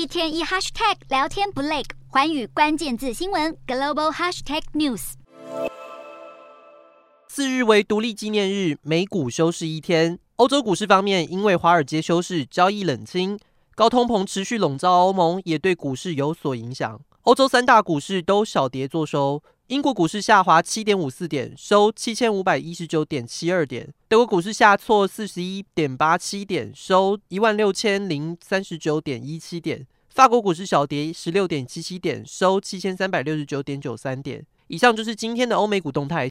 一天一 hashtag 聊天不累，环宇关键字新闻 global hashtag news。四日为独立纪念日，美股休市一天。欧洲股市方面，因为华尔街休市，交易冷清，高通膨持续笼罩欧盟，也对股市有所影响。欧洲三大股市都小跌作收。英国股市下滑七点五四点，收七千五百一十九点七二点；德国股市下挫四十一点八七点，收一万六千零三十九点一七点；法国股市小跌十六点七七点，收七千三百六十九点九三点。以上就是今天的欧美股动态。